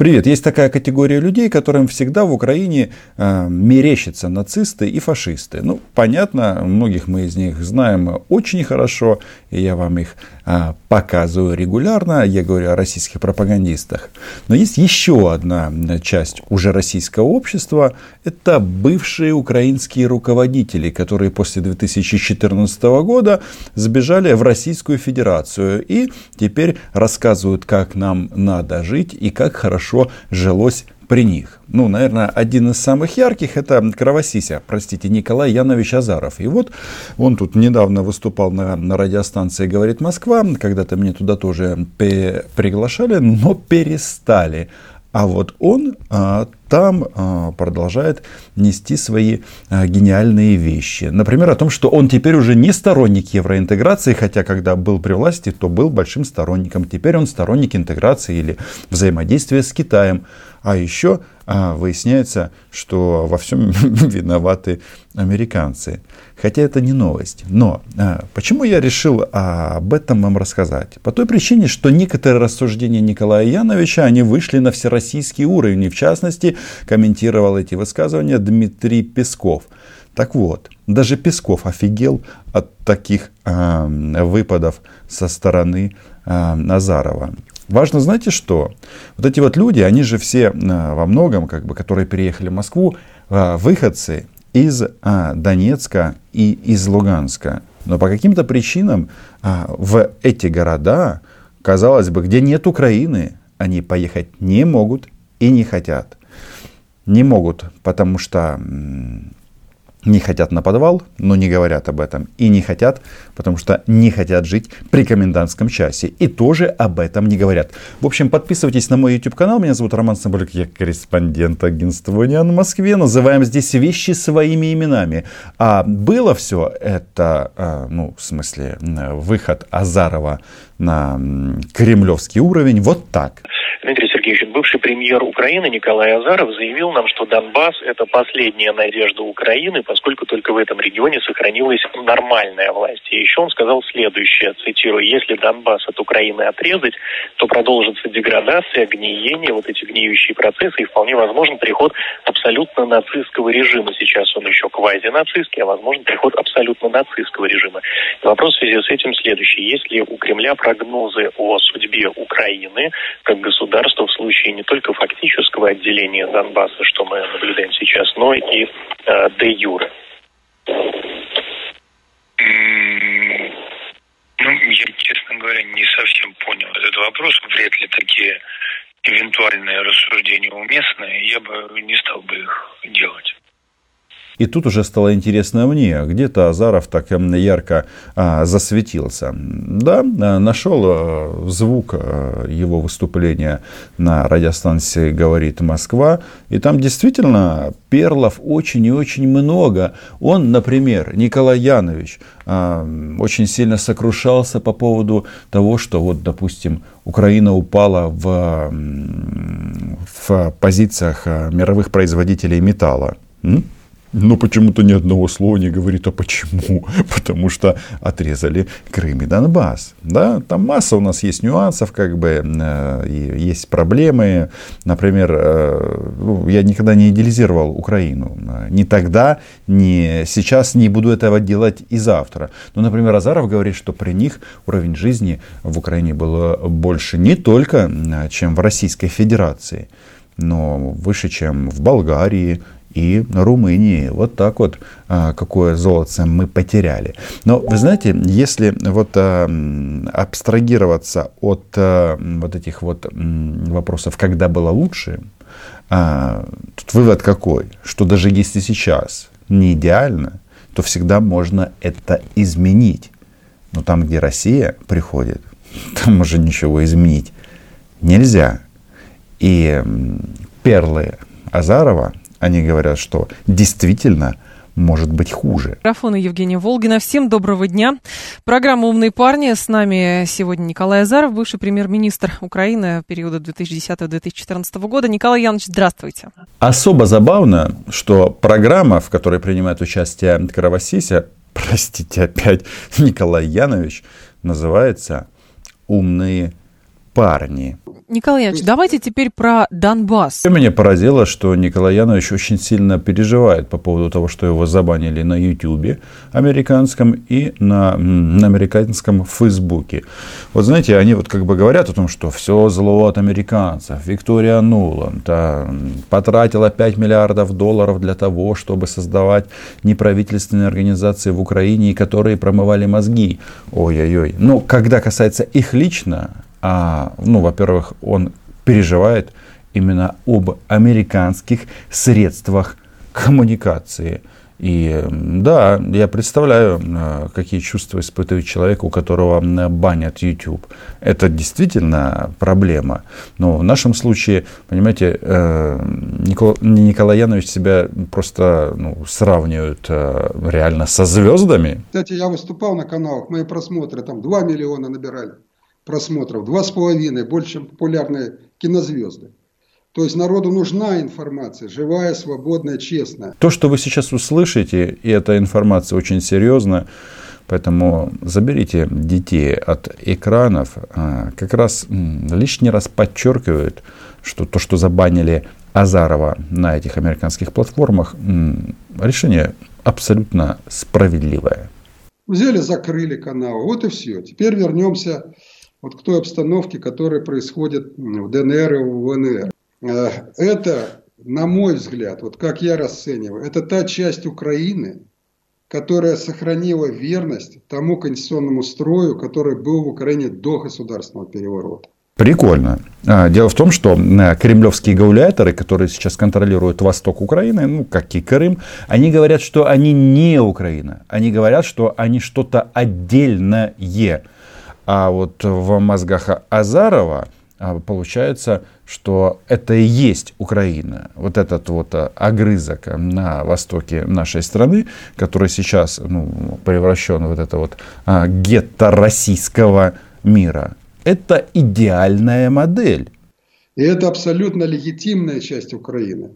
Привет. Есть такая категория людей, которым всегда в Украине э, мерещатся нацисты и фашисты. Ну, понятно, многих мы из них знаем очень хорошо, и я вам их э, показываю регулярно. Я говорю о российских пропагандистах. Но есть еще одна часть уже российского общества. Это бывшие украинские руководители, которые после 2014 года сбежали в Российскую Федерацию и теперь рассказывают, как нам надо жить и как хорошо хорошо жилось при них. Ну, наверное, один из самых ярких это Кровосися, простите, Николай Янович Азаров. И вот он тут недавно выступал на, на радиостанции «Говорит Москва». Когда-то меня туда тоже приглашали, но перестали. А вот он а, там а, продолжает нести свои а, гениальные вещи. Например, о том, что он теперь уже не сторонник евроинтеграции, хотя когда был при власти, то был большим сторонником. Теперь он сторонник интеграции или взаимодействия с Китаем. А еще а, выясняется, что во всем виноваты американцы. Хотя это не новость. Но а, почему я решил а, об этом вам рассказать? По той причине, что некоторые рассуждения Николая Яновича, они вышли на всероссийский уровень. И в частности, комментировал эти высказывания Дмитрий Песков. Так вот, даже Песков офигел от таких э, выпадов со стороны э, Назарова. Важно, знаете что? Вот эти вот люди, они же все э, во многом, как бы, которые переехали в Москву, э, выходцы из э, Донецка и из Луганска. Но по каким-то причинам в эти города, казалось бы, где нет Украины, они поехать не могут и не хотят. Не могут, потому что не хотят на подвал, но не говорят об этом. И не хотят, потому что не хотят жить при комендантском часе. И тоже об этом не говорят. В общем, подписывайтесь на мой YouTube канал. Меня зовут Роман Соболек. Я корреспондент агентства «Униан» в Москве. Называем здесь вещи своими именами. А было все это, а, ну, в смысле, выход Азарова на кремлевский уровень вот так. Дмитрий Сергеевич, бывший премьер Украины Николай Азаров заявил нам, что Донбасс – это последняя надежда Украины, поскольку только в этом регионе сохранилась нормальная власть. И еще он сказал следующее, цитирую, «Если Донбасс от Украины отрезать, то продолжится деградация, гниение, вот эти гниющие процессы, и вполне возможен приход абсолютно нацистского режима. Сейчас он еще квази-нацистский, а возможно приход абсолютно нацистского режима. И вопрос в связи с этим следующий. Есть ли у Кремля прогнозы о судьбе Украины как государства, в случае не только фактического отделения Донбасса, что мы наблюдаем сейчас, но и э, де юре. Ну, я, честно говоря, не совсем понял этот вопрос. Вряд ли такие эвентуальные рассуждения уместны. Я бы не стал бы их делать. И тут уже стало интересно мне, где-то Азаров так ярко а, засветился. Да, а, нашел а, звук а, его выступления на радиостанции «Говорит Москва», и там действительно перлов очень и очень много. Он, например, Николай Янович, очень сильно сокрушался по поводу того, что вот, допустим, Украина упала в, в позициях мировых производителей металла. Но почему-то ни одного слова не говорит, а почему? Потому что отрезали Крым и Донбасс. Да? Там масса у нас есть нюансов, как бы, э, есть проблемы. Например, э, ну, я никогда не идеализировал Украину. Ни тогда, ни сейчас не буду этого делать и завтра. Но, например, Азаров говорит, что при них уровень жизни в Украине был больше не только, э, чем в Российской Федерации, но выше, чем в Болгарии, и Румынии. Вот так вот, а, какое золото мы потеряли. Но вы знаете, если вот а, абстрагироваться от а, вот этих вот вопросов, когда было лучше, тут вывод какой, что даже если сейчас не идеально, то всегда можно это изменить. Но там, где Россия приходит, там уже ничего изменить нельзя. И перлы Азарова они говорят, что действительно может быть хуже. Микрофон Евгения Волгина. Всем доброго дня. Программа «Умные парни». С нами сегодня Николай Азаров, бывший премьер-министр Украины периода 2010-2014 года. Николай Янович, здравствуйте. Особо забавно, что программа, в которой принимает участие Кровосися, простите опять, Николай Янович, называется «Умные парни. Николай Янович, давайте теперь про Донбасс. Меня поразило, что Николай Янович очень сильно переживает по поводу того, что его забанили на Ютубе американском и на, на американском Фейсбуке. Вот знаете, они вот как бы говорят о том, что все зло от американцев. Виктория Нуланд а, потратила 5 миллиардов долларов для того, чтобы создавать неправительственные организации в Украине, которые промывали мозги. Ой-ой-ой. Но когда касается их лично, а, ну, во-первых, он переживает именно об американских средствах коммуникации. И да, я представляю, а, какие чувства испытывает человек, у которого банят YouTube. Это действительно проблема. Но в нашем случае, понимаете, э, Николай Янович себя просто ну, сравнивают э, реально со звездами. Кстати, я выступал на каналах, мои просмотры там 2 миллиона набирали просмотров, два с половиной, больше, чем популярные кинозвезды. То есть народу нужна информация, живая, свободная, честная. То, что вы сейчас услышите, и эта информация очень серьезная, поэтому заберите детей от экранов, а, как раз лишний раз подчеркивает, что то, что забанили Азарова на этих американских платформах, решение абсолютно справедливое. Взяли, закрыли канал, вот и все. Теперь вернемся вот к той обстановке, которая происходит в ДНР и в ВНР. Э, это, на мой взгляд, вот как я расцениваю, это та часть Украины, которая сохранила верность тому конституционному строю, который был в Украине до государственного переворота. Прикольно. А, дело в том, что э, кремлевские гауляторы, которые сейчас контролируют восток Украины, ну, как и Крым, они говорят, что они не Украина. Они говорят, что они что-то отдельное. А вот в мозгах Азарова а, получается, что это и есть Украина. Вот этот вот а, огрызок на востоке нашей страны, который сейчас ну, превращен в вот это вот а, гетто российского мира. Это идеальная модель. И это абсолютно легитимная часть Украины.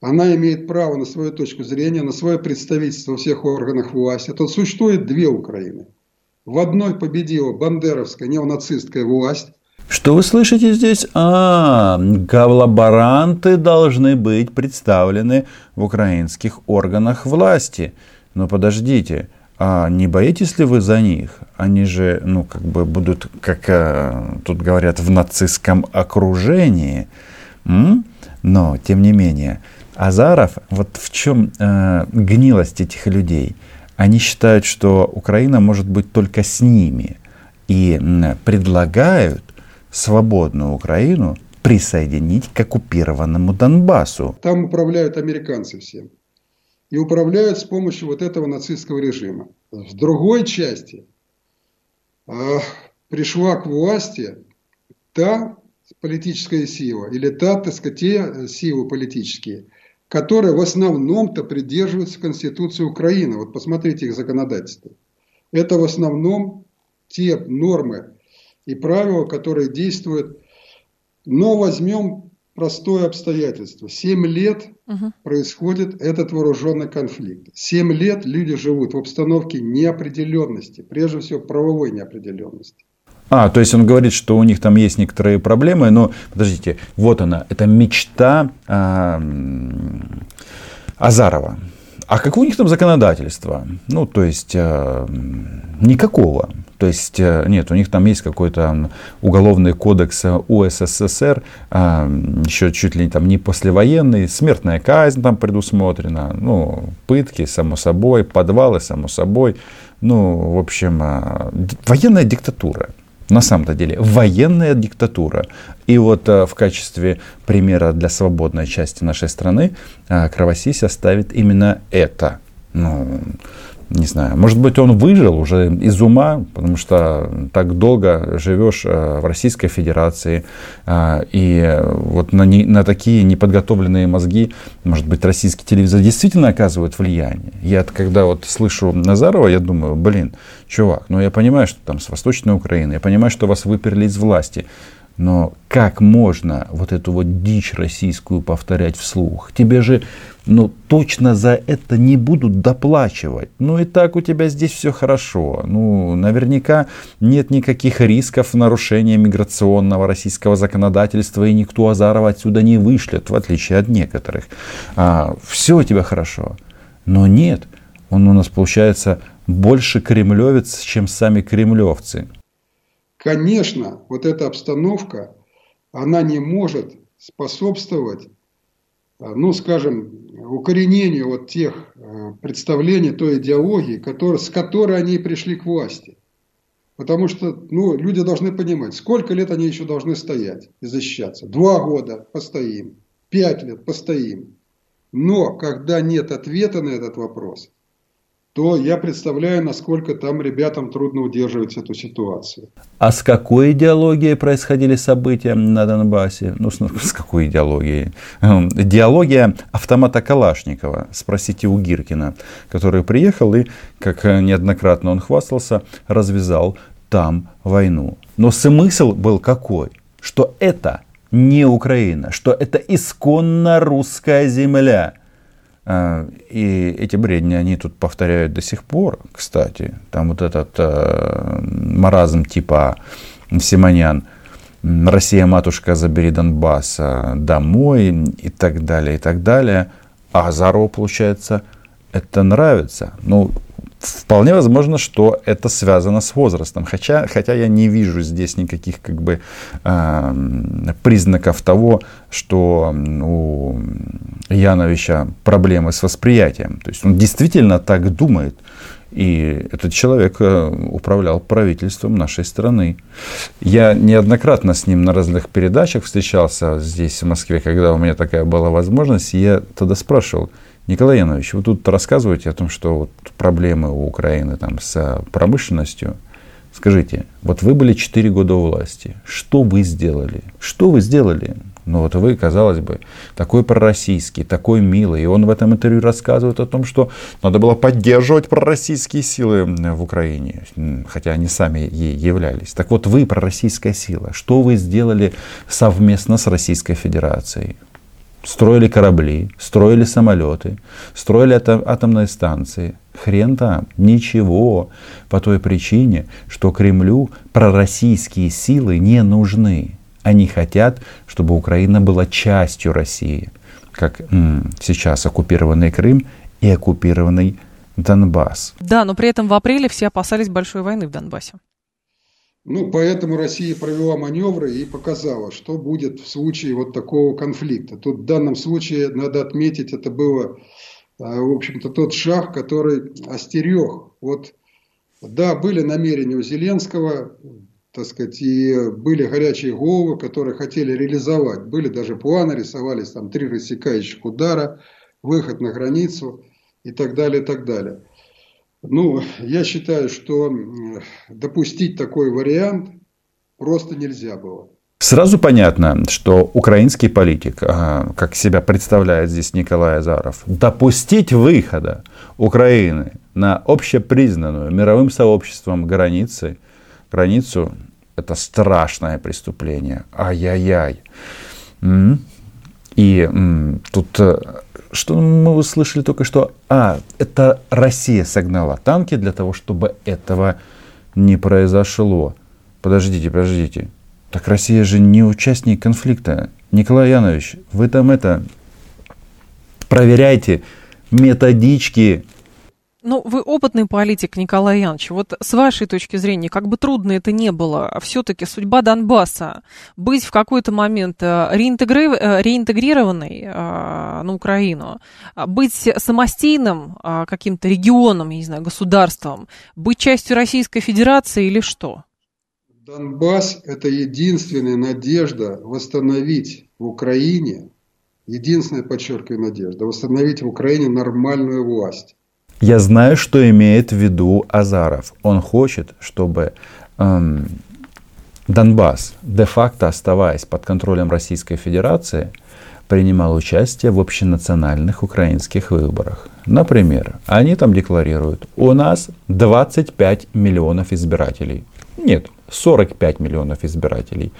Она имеет право на свою точку зрения, на свое представительство во всех органах власти. Тут существует две Украины – в одной победила бандеровская неонацистская власть. Что вы слышите здесь? А, коллаборанты должны быть представлены в украинских органах власти. Но подождите, а не боитесь ли вы за них? Они же, ну, как бы будут, как а, тут говорят, в нацистском окружении. М? Но, тем не менее, Азаров, вот в чем э, гнилость этих людей – они считают, что Украина может быть только с ними и предлагают свободную Украину присоединить к оккупированному Донбассу. Там управляют американцы всем. И управляют с помощью вот этого нацистского режима. В другой части э, пришла к власти та политическая сила, или та, так сказать, те силы политические – которые в основном-то придерживаются Конституции Украины. Вот посмотрите их законодательство. Это в основном те нормы и правила, которые действуют. Но возьмем простое обстоятельство. Семь лет угу. происходит этот вооруженный конфликт. Семь лет люди живут в обстановке неопределенности, прежде всего правовой неопределенности. А, то есть он говорит, что у них там есть некоторые проблемы, но подождите, вот она, это мечта а, Азарова. А какое у них там законодательство? Ну, то есть, э, никакого. То есть, э, нет, у них там есть какой-то уголовный кодекс УССР, еще чуть ли там не послевоенный, смертная казнь там предусмотрена, ну, пытки, само собой, подвалы, само собой. Ну, в общем, э, военная диктатура на самом-то деле военная диктатура. И вот э, в качестве примера для свободной части нашей страны э, Кровосися ставит именно это. Ну, не знаю, может быть, он выжил уже из ума, потому что так долго живешь э, в Российской Федерации, и вот на, не, на такие неподготовленные мозги, может быть, российский телевизор действительно оказывает влияние. Я когда вот слышу Назарова, я думаю, блин, чувак, ну я понимаю, что там с Восточной Украины, я понимаю, что вас выперли из власти, Но как можно вот эту вот дичь российскую повторять вслух? Тебе же ну, точно за это не будут доплачивать. Ну и так у тебя здесь все хорошо. Ну, наверняка нет никаких рисков нарушения миграционного российского законодательства, и никто Азарова отсюда не вышлет, в отличие от некоторых. А, все у тебя хорошо. Но нет, он у нас получается больше кремлевец, чем сами кремлевцы. Конечно, вот эта обстановка, она не может способствовать, э, ну, скажем, укоренению вот тех э, представлений, той идеологии, который, с которой они пришли к власти. Потому что ну, люди должны понимать, сколько лет они еще должны стоять и защищаться. Два года постоим, пять лет постоим. Но когда нет ответа на этот вопрос, то я представляю, насколько там ребятам трудно удерживать эту ситуацию. А с какой идеологией происходили события на Донбассе? Ну, с, с какой идеологией? Эм, идеология автомата Калашникова. Спросите у Гиркина, который приехал и, как неоднократно он хвастался, развязал там войну. Но смысл был какой? Что это не Украина, что это исконно русская земля – и эти бредни они тут повторяют до сих пор, кстати. Там вот этот э, маразм типа Симонян, Россия, матушка, забери Донбасс домой и так далее, и так далее. А Азарову, получается, это нравится. Ну, Вполне возможно, что это связано с возрастом, хотя, хотя я не вижу здесь никаких как бы, э, признаков того, что у Яновича проблемы с восприятием. То есть он действительно так думает. И этот человек э, управлял правительством нашей страны. Я неоднократно с ним на разных передачах встречался здесь, в Москве, когда у меня такая была возможность. И я тогда спрашивал, Николай Янович, вы тут рассказываете о том, что вот проблемы у Украины там с промышленностью. Скажите, вот вы были 4 года у власти. Что вы сделали? Что вы сделали? Ну вот вы, казалось бы, такой пророссийский, такой милый. И он в этом интервью рассказывает о том, что надо было поддерживать пророссийские силы в Украине, хотя они сами ей являлись. Так вот вы, пророссийская сила, что вы сделали совместно с Российской Федерацией? Строили корабли, строили самолеты, строили атом, атомные станции. Хрен там, ничего. По той причине, что Кремлю пророссийские силы не нужны. Они хотят, чтобы Украина была частью России. Как м, сейчас оккупированный Крым и оккупированный Донбасс. Да, но при этом в апреле все опасались большой войны в Донбассе. Ну, поэтому Россия провела маневры и показала, что будет в случае вот такого конфликта. Тут в данном случае, надо отметить, это было, а, в общем-то, тот шаг, который остерег. Вот, да, были намерения у Зеленского, так сказать, и были горячие головы, которые хотели реализовать. Были даже планы, рисовались там три рассекающих удара, выход на границу и так далее, и так далее. Ну, я считаю, что допустить такой вариант просто нельзя было. Сразу понятно, что украинский политик, а, как себя представляет здесь Николай Азаров, допустить выхода Украины на общепризнанную мировым сообществом границы, границу, это страшное преступление. Ай-яй-яй. И тут э, что мы услышали только что? А, это Россия согнала танки для того, чтобы этого не произошло. Подождите, подождите. Так Россия же не участник конфликта. Николай Янович, вы там это проверяйте методички ну, вы опытный политик, Николай Янович. Вот с вашей точки зрения, как бы трудно это не было, все-таки судьба Донбасса быть в какой-то момент э, реинтегри... Э, реинтегрированной э, на Украину, быть самостийным каким-то регионом, я не знаю, государством, быть частью Российской Федерации или что? Донбасс – это единственная надежда восстановить в Украине, единственная, подчеркиваю, надежда, восстановить в Украине нормальную власть я знаю, что имеет в виду Азаров. Он хочет, чтобы эм, Донбасс, де-факто оставаясь под контролем Российской Федерации, принимал участие в общенациональных украинских выборах. Например, они там декларируют, у нас 25 миллионов избирателей. Нет, 45 миллионов избирателей.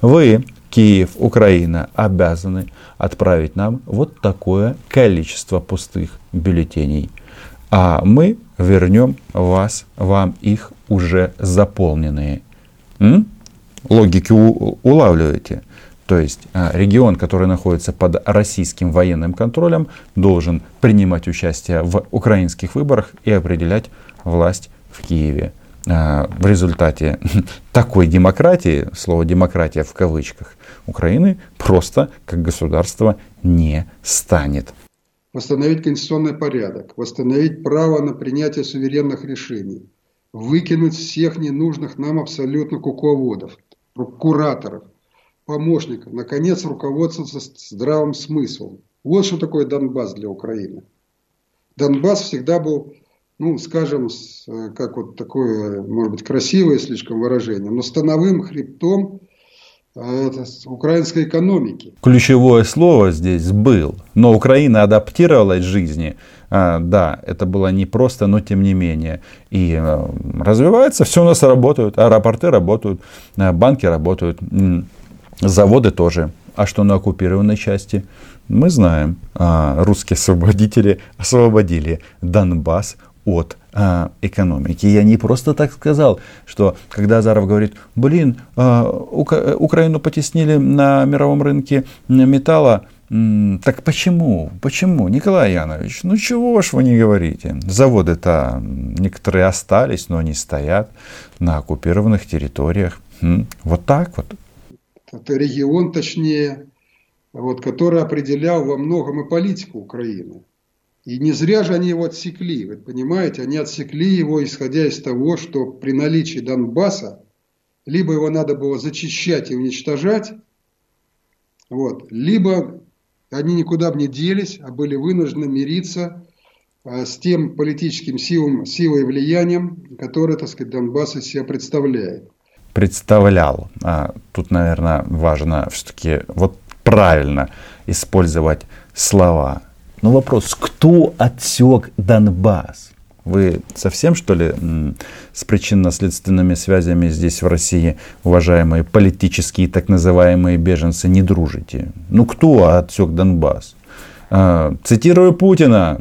Вы, Киев, Украина, обязаны отправить нам вот такое количество пустых бюллетеней. А мы вернем вас, вам их уже заполненные. М? Логики у, улавливаете? То есть а, регион, который находится под российским военным контролем, должен принимать участие в украинских выборах и определять власть в Киеве. А, в результате такой демократии, слово демократия в кавычках, Украины просто как государство не станет. Восстановить конституционный порядок, восстановить право на принятие суверенных решений, выкинуть всех ненужных нам абсолютно кукловодов, кураторов, помощников, наконец руководствоваться здравым смыслом. Вот что такое Донбасс для Украины. Донбасс всегда был ну, скажем, э, как вот такое, может быть, красивое слишком выражение, но становым хребтом украинской экономики. Ключевое слово здесь был, но Украина адаптировалась к жизни. А, да, это было непросто, но тем не менее. И а, развивается, все у нас работают, аэропорты работают, банки работают, заводы тоже. А что на оккупированной части? Мы знаем, а, русские освободители освободили Донбасс от а, экономики. Я не просто так сказал, что когда Азаров говорит, блин, а, Украину потеснили на мировом рынке металла, так почему? Почему? Николай Янович, ну чего ж вы не говорите? Заводы-то некоторые остались, но они стоят на оккупированных территориях. Вот так вот. Это регион, точнее, вот, который определял во многом и политику Украины. И не зря же они его отсекли, вы понимаете, они отсекли его, исходя из того, что при наличии Донбасса либо его надо было зачищать и уничтожать, вот, либо они никуда бы не делись, а были вынуждены мириться а, с тем политическим силом, силой и влиянием, которое, так сказать, Донбасс из себя представляет. Представлял. А, тут, наверное, важно все-таки вот правильно использовать слова. Но вопрос, кто отсек Донбасс? Вы совсем, что ли, с причинно-следственными связями здесь, в России, уважаемые политические так называемые беженцы, не дружите? Ну, кто отсек Донбасс? А, цитирую Путина.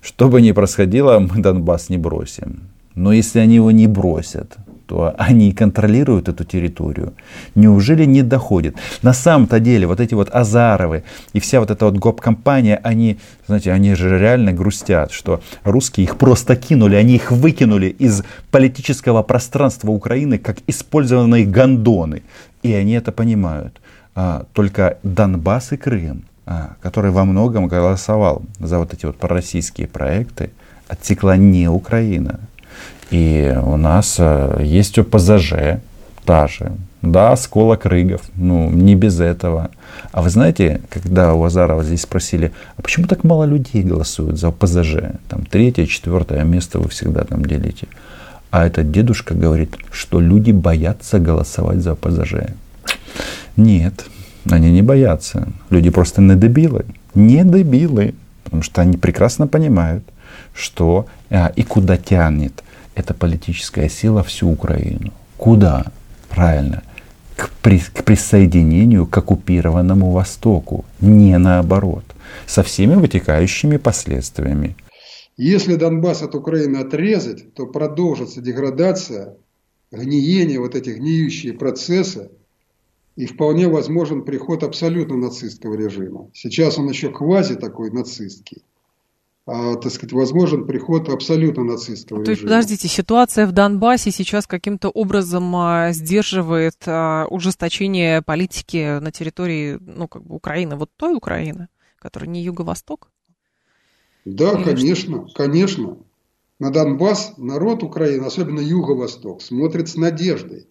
Что бы ни происходило, мы Донбасс не бросим. Но если они его не бросят, что они контролируют эту территорию, неужели не доходит? На самом-то деле вот эти вот Азаровы и вся вот эта вот гоп-компания, они, знаете, они же реально грустят, что русские их просто кинули, они их выкинули из политического пространства Украины как использованные гондоны. И они это понимают. А, только Донбасс и Крым, а, который во многом голосовал за вот эти вот пророссийские проекты, отсекла не Украина. И у нас э, есть ОПЗЖ, та же. Да, сколок рыгов, ну, не без этого. А вы знаете, когда у Азарова здесь спросили, а почему так мало людей голосуют за ОПЗЖ? Там третье, четвертое место вы всегда там делите. А этот дедушка говорит, что люди боятся голосовать за ОПЗЖ. Нет, они не боятся. Люди просто не дебилы. Не дебилы. Потому что они прекрасно понимают, что а, и куда тянет эта политическая сила всю Украину. Куда? Правильно. К, при, к присоединению к оккупированному Востоку. Не наоборот. Со всеми вытекающими последствиями. Если Донбасс от Украины отрезать, то продолжится деградация, гниение, вот эти гниющие процессы, и вполне возможен приход абсолютно нацистского режима. Сейчас он еще квази такой нацистский. А, так сказать, возможен приход абсолютно нацистского То есть, подождите, ситуация в Донбассе сейчас каким-то образом а, сдерживает а, ужесточение политики на территории, ну, как бы Украины, вот той Украины, которая не Юго-Восток? Да, Или конечно, что? конечно. На Донбасс народ Украины, особенно Юго-Восток, смотрит с надеждой.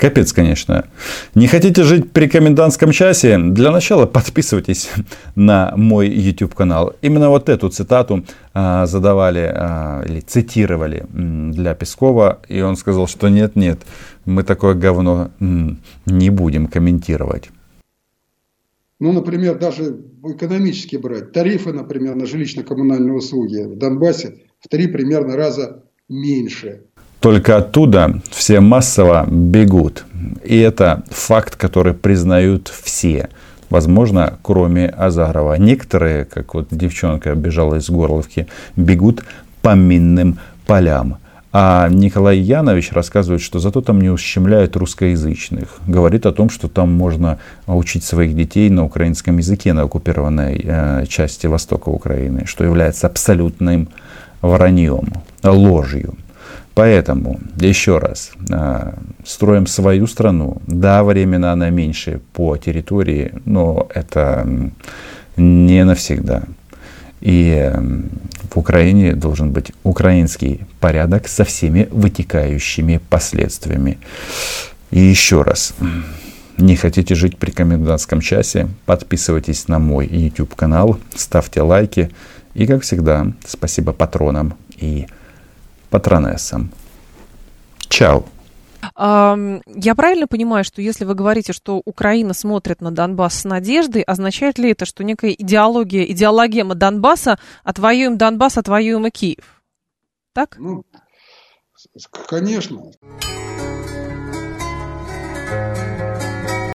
Капец, конечно. Не хотите жить при комендантском часе? Для начала подписывайтесь на мой YouTube канал. Именно вот эту цитату а, задавали а, или цитировали для Пескова, и он сказал, что нет, нет, мы такое говно не будем комментировать. Ну, например, даже экономически брать. Тарифы, например, на жилищно-коммунальные услуги в Донбассе в три примерно раза меньше, Только оттуда все массово бегут. И это факт, который признают все. Возможно, кроме Азарова. Некоторые, как вот девчонка бежала из Горловки, бегут по минным полям. А Николай Янович рассказывает, что зато там не ущемляют русскоязычных. Говорит о том, что там можно учить своих детей на украинском языке на оккупированной э, части востока Украины, что является абсолютным враньем, ложью. Поэтому, еще раз, э, строим свою страну. Да, временно она меньше по территории, но это не навсегда. И в Украине должен быть украинский порядок со всеми вытекающими последствиями. И еще раз, не хотите жить при комендантском часе, подписывайтесь на мой YouTube канал, ставьте лайки. И, как всегда, спасибо патронам и патронессам. Чао! Я правильно понимаю, что если вы говорите, что Украина смотрит на Донбасс с надеждой, означает ли это, что некая идеология, идеологема Донбасса «отвоюем Донбасс, отвоюем и Киев»? Так? Ну, конечно.